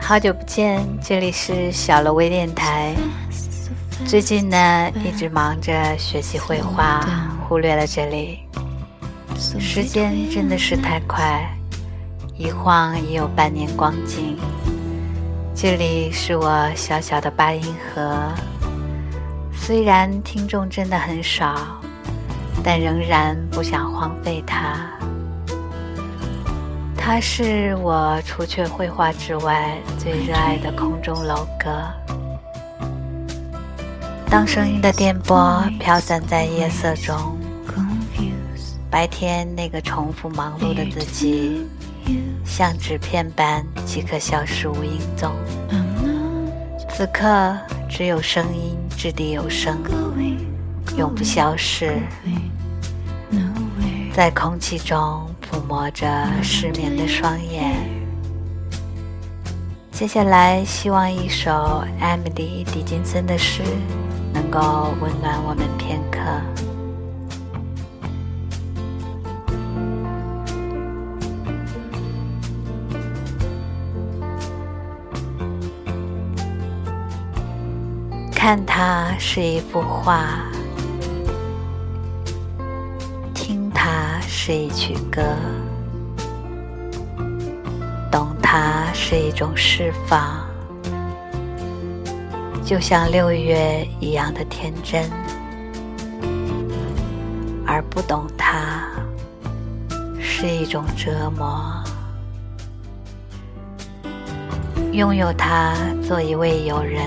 好久不见，这里是小楼微电台。最近呢，一直忙着学习绘画，忽略了这里。时间真的是太快，一晃已有半年光景。这里是我小小的八音盒，虽然听众真的很少，但仍然不想荒废它。它是我除却绘画之外最热爱的空中楼阁。当声音的电波飘散在夜色中，白天那个重复忙碌的自己，像纸片般即刻消失无影踪。此刻只有声音掷地有声，永不消逝，在空气中。抚摸着失眠的双眼。接下来，希望一首艾米丽·狄金森的诗能够温暖我们片刻。看它是一幅画。听它是一曲歌，懂它是一种释放，就像六月一样的天真；而不懂它，是一种折磨。拥有它，做一位友人，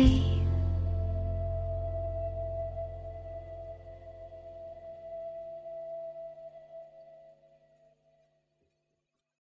day.